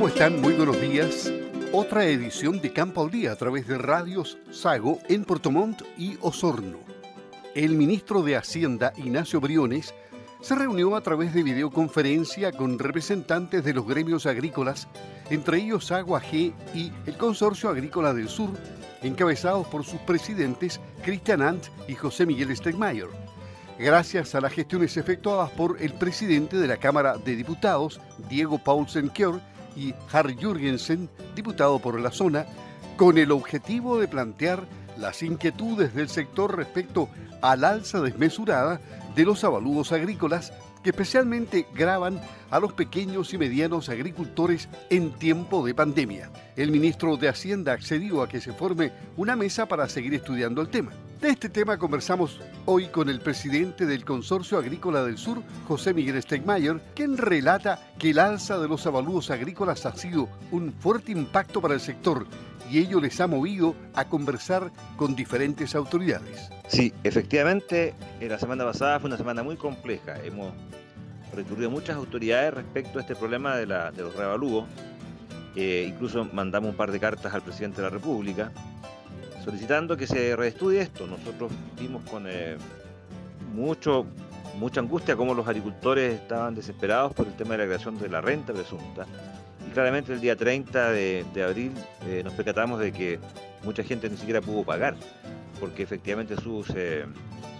¿Cómo están? Muy buenos días. Otra edición de Campo al Día a través de radios Sago en Portomont y Osorno. El ministro de Hacienda, Ignacio Briones, se reunió a través de videoconferencia con representantes de los gremios agrícolas, entre ellos Agua G y el Consorcio Agrícola del Sur, encabezados por sus presidentes Cristian Ant y José Miguel Stegmayer. Gracias a las gestiones efectuadas por el presidente de la Cámara de Diputados, Diego Paulsen Kjör, y Harry Jürgensen, diputado por la zona, con el objetivo de plantear las inquietudes del sector respecto al alza desmesurada de los avalúos agrícolas que especialmente graban a los pequeños y medianos agricultores en tiempo de pandemia. El ministro de Hacienda accedió a que se forme una mesa para seguir estudiando el tema. De este tema conversamos hoy con el presidente del Consorcio Agrícola del Sur, José Miguel Stegmayer, quien relata que el alza de los avalúos agrícolas ha sido un fuerte impacto para el sector y ello les ha movido a conversar con diferentes autoridades. Sí, efectivamente, la semana pasada fue una semana muy compleja. Hemos recurrido a muchas autoridades respecto a este problema de, los revalúos. Eh, incluso mandamos un par de cartas al presidente de la República solicitando que se reestudie esto. Nosotros vimos con eh, mucho, mucha angustia cómo los agricultores estaban desesperados por el tema de la creación de la renta presunta claramente el día 30 de, abril eh, nos percatamos de que mucha gente ni siquiera pudo pagar, porque efectivamente sus, eh,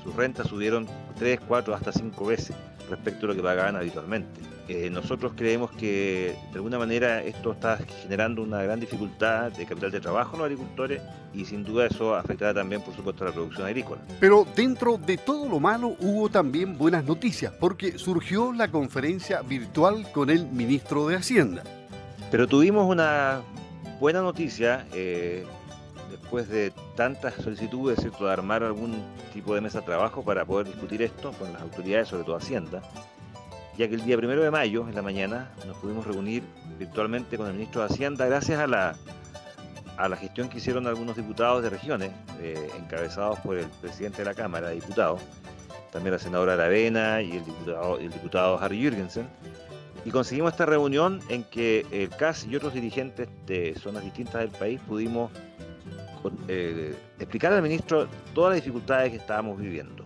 sus rentas subieron 3, 4, hasta 5 veces respecto a lo que pagaban habitualmente. Eh, nosotros creemos que de alguna manera esto está generando una gran dificultad de capital de trabajo en los agricultores y sin duda eso afectará también por supuesto a la producción agrícola. Pero dentro de todo lo malo hubo también buenas noticias porque surgió la conferencia virtual con el ministro de Hacienda. Pero tuvimos una buena noticia eh, después de tantas solicitudes, ¿cierto?, de armar algún tipo de mesa de trabajo para poder discutir esto con las autoridades, sobre todo Hacienda, ya que el día primero de mayo, en la mañana, nos pudimos reunir virtualmente con el ministro de Hacienda gracias a la, a la gestión que hicieron algunos diputados de regiones, eh, encabezados por el presidente de la Cámara de Diputados, también la senadora Aravena y el diputado, el diputado Harry Jürgensen, y conseguimos esta reunión en que el CAS y otros dirigentes de zonas distintas del país pudimos eh, explicar al ministro todas las dificultades que estábamos viviendo.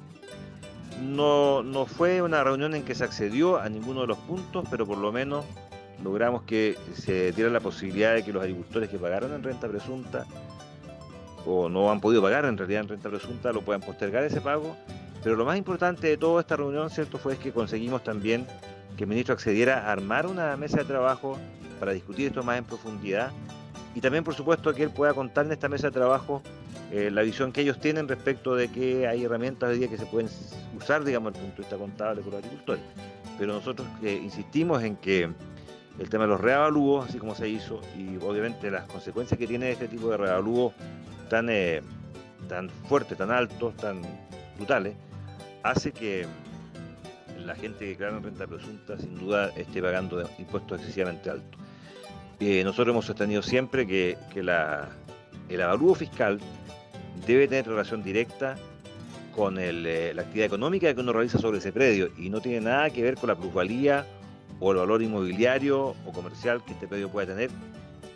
No, no fue una reunión en que se accedió a ninguno de los puntos, pero por lo menos logramos que se diera la posibilidad de que los agricultores que pagaron en renta presunta o no han podido pagar en realidad en renta presunta lo puedan postergar ese pago. Pero lo más importante de toda esta reunión, ¿cierto?, fue que conseguimos también que el ministro accediera a armar una mesa de trabajo para discutir esto más en profundidad y también, por supuesto, que él pueda contar en esta mesa de trabajo eh, la visión que ellos tienen respecto de que hay herramientas hoy día que se pueden usar, digamos, desde el punto de vista contable por los agricultores. Pero nosotros eh, insistimos en que el tema de los reavalúos, así como se hizo, y obviamente las consecuencias que tiene este tipo de reavalúos tan, eh, tan fuertes, tan altos, tan brutales, hace que la gente que declara renta presunta sin duda esté pagando impuestos excesivamente altos. Eh, nosotros hemos sostenido siempre que, el avalúo fiscal debe tener relación directa con eh, la actividad económica que uno realiza sobre ese predio y no tiene nada que ver con la plusvalía o el valor inmobiliario o comercial que este predio pueda tener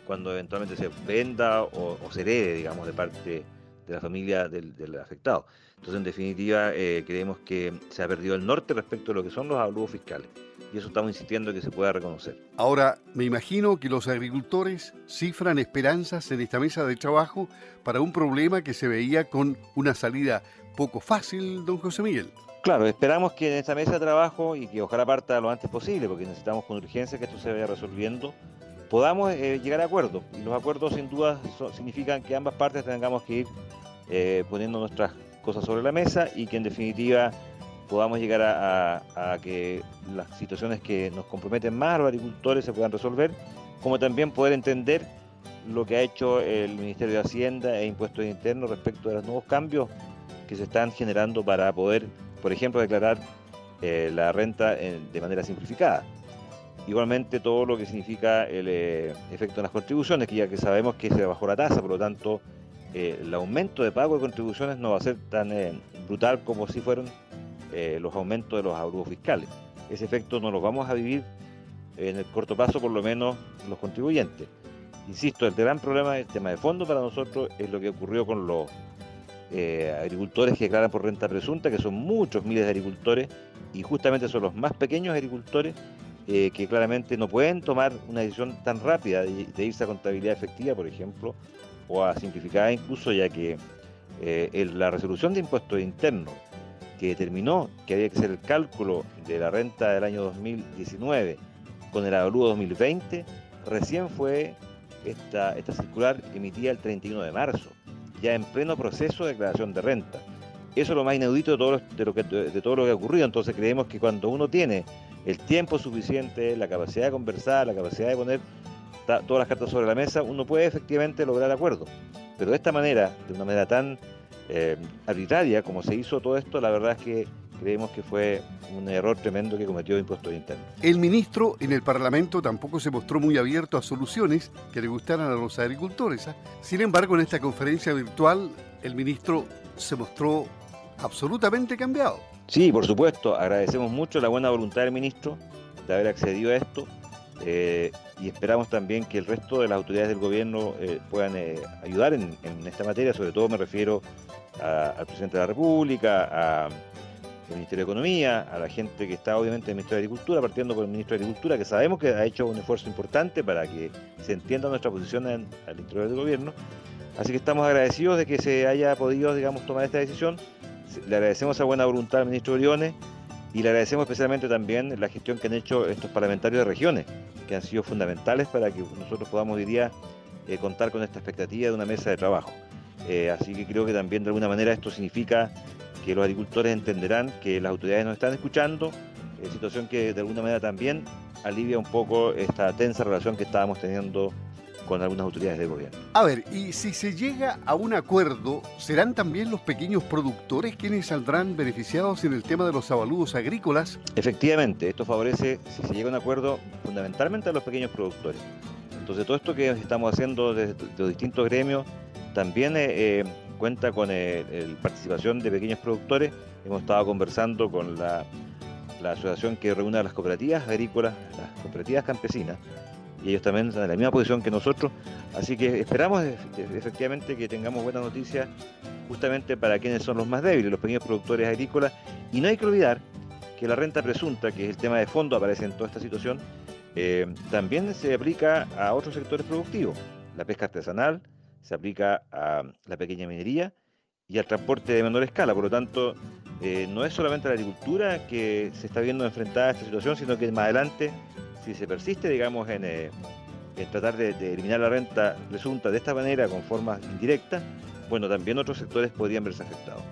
cuando eventualmente se venda o, se herede, digamos, de parte de la familia del afectado. Entonces, en definitiva, eh, creemos que se ha perdido el norte respecto a lo que son los avalúos fiscales. Y eso estamos insistiendo que se pueda reconocer. Ahora, me imagino que los agricultores cifran esperanzas en esta mesa de trabajo para un problema que se veía con una salida poco fácil, don José Miguel. Claro, esperamos que en esta mesa de trabajo y que ojalá parta lo antes posible, porque necesitamos con urgencia que esto se vaya resolviendo, podamos eh, llegar a acuerdos. Y los acuerdos sin duda significan que ambas partes tengamos que ir eh, poniendo nuestras cosas sobre la mesa y que en definitiva podamos llegar a, que las situaciones que nos comprometen más a los agricultores se puedan resolver, como también poder entender lo que ha hecho el Ministerio de Hacienda e Impuestos Internos respecto a los nuevos cambios que se están generando para poder, por ejemplo, declarar eh, la renta de manera simplificada. Igualmente todo lo que significa el eh, efecto de las contribuciones, que ya que sabemos que se bajó la tasa, por lo tanto eh, el aumento de pago de contribuciones no va a ser tan eh, brutal como si fueron los aumentos de los abrugos fiscales. Ese efecto no lo vamos a vivir en el corto plazo por lo menos los contribuyentes. Insisto, el gran problema, el tema de fondo para nosotros es lo que ocurrió con los agricultores que declaran por renta presunta, que son muchos miles de agricultores y justamente son los más pequeños agricultores eh, que claramente no pueden tomar una decisión tan rápida de, irse a contabilidad efectiva, por ejemplo, o a simplificada incluso, ya que eh, la resolución de impuestos internos que determinó que había que hacer el cálculo de la renta del año 2019 con el avalúo 2020, recién fue esta, esta circular emitida el 31 de marzo, ya en pleno proceso de declaración de renta. Eso es lo más inaudito de todo lo, de lo que, de todo lo que ha ocurrido. Entonces creemos que cuando uno tiene el tiempo suficiente, la capacidad de conversar, la capacidad de poner todas las cartas sobre la mesa, uno puede efectivamente lograr acuerdos. Pero de esta manera, de una manera tan eh, arbitraria como se hizo todo esto, la verdad es que creemos que fue un error tremendo que cometió Impuestos Internos. El ministro en el Parlamento tampoco se mostró muy abierto a soluciones que le gustaran a los agricultores. ¿ah? Sin embargo, en esta conferencia virtual, el ministro se mostró absolutamente cambiado. Sí, por supuesto, agradecemos mucho la buena voluntad del ministro de haber accedido a esto eh, y esperamos también que el resto de las autoridades del gobierno eh, puedan eh, ayudar en, esta materia, sobre todo me refiero al presidente de la República, al Ministerio de Economía, a la gente que está obviamente en el Ministerio de Agricultura, partiendo por el Ministro de Agricultura, que sabemos que ha hecho un esfuerzo importante para que se entienda nuestra posición al interior del gobierno. Así que estamos agradecidos de que se haya podido, digamos, tomar esta decisión. Le agradecemos a buena voluntad al ministro Briones y le agradecemos especialmente también la gestión que han hecho estos parlamentarios de regiones, que han sido fundamentales para que nosotros podamos hoy día eh, contar con esta expectativa de una mesa de trabajo. Eh, así que creo que también de alguna manera esto significa que los agricultores entenderán que las autoridades nos están escuchando, eh, situación que de alguna manera también alivia un poco esta tensa relación que estábamos teniendo con algunas autoridades del gobierno. A ver, y si se llega a un acuerdo, ¿serán también los pequeños productores quienes saldrán beneficiados en el tema de los avalúos agrícolas? Efectivamente, esto favorece, si se llega a un acuerdo, fundamentalmente a los pequeños productores. Entonces, todo esto que estamos haciendo desde los distintos gremios también eh, eh, cuenta con eh, la participación de pequeños productores. Hemos estado conversando con la, la asociación que reúne a las cooperativas agrícolas, las cooperativas campesinas, y ellos también están en la misma posición que nosotros. Así que esperamos efectivamente que tengamos buenas noticias justamente para quienes son los más débiles, los pequeños productores agrícolas. Y no hay que olvidar que la renta presunta, que es el tema de fondo, aparece en toda esta situación, eh, también se aplica a otros sectores productivos. La pesca artesanal, se aplica a la pequeña minería y al transporte de menor escala. Por lo tanto, eh, no es solamente la agricultura que se está viendo enfrentada a esta situación, sino que más adelante si se persiste, digamos, en, eh, tratar de, eliminar la renta presunta de esta manera, con formas indirectas, bueno, también otros sectores podrían verse afectados.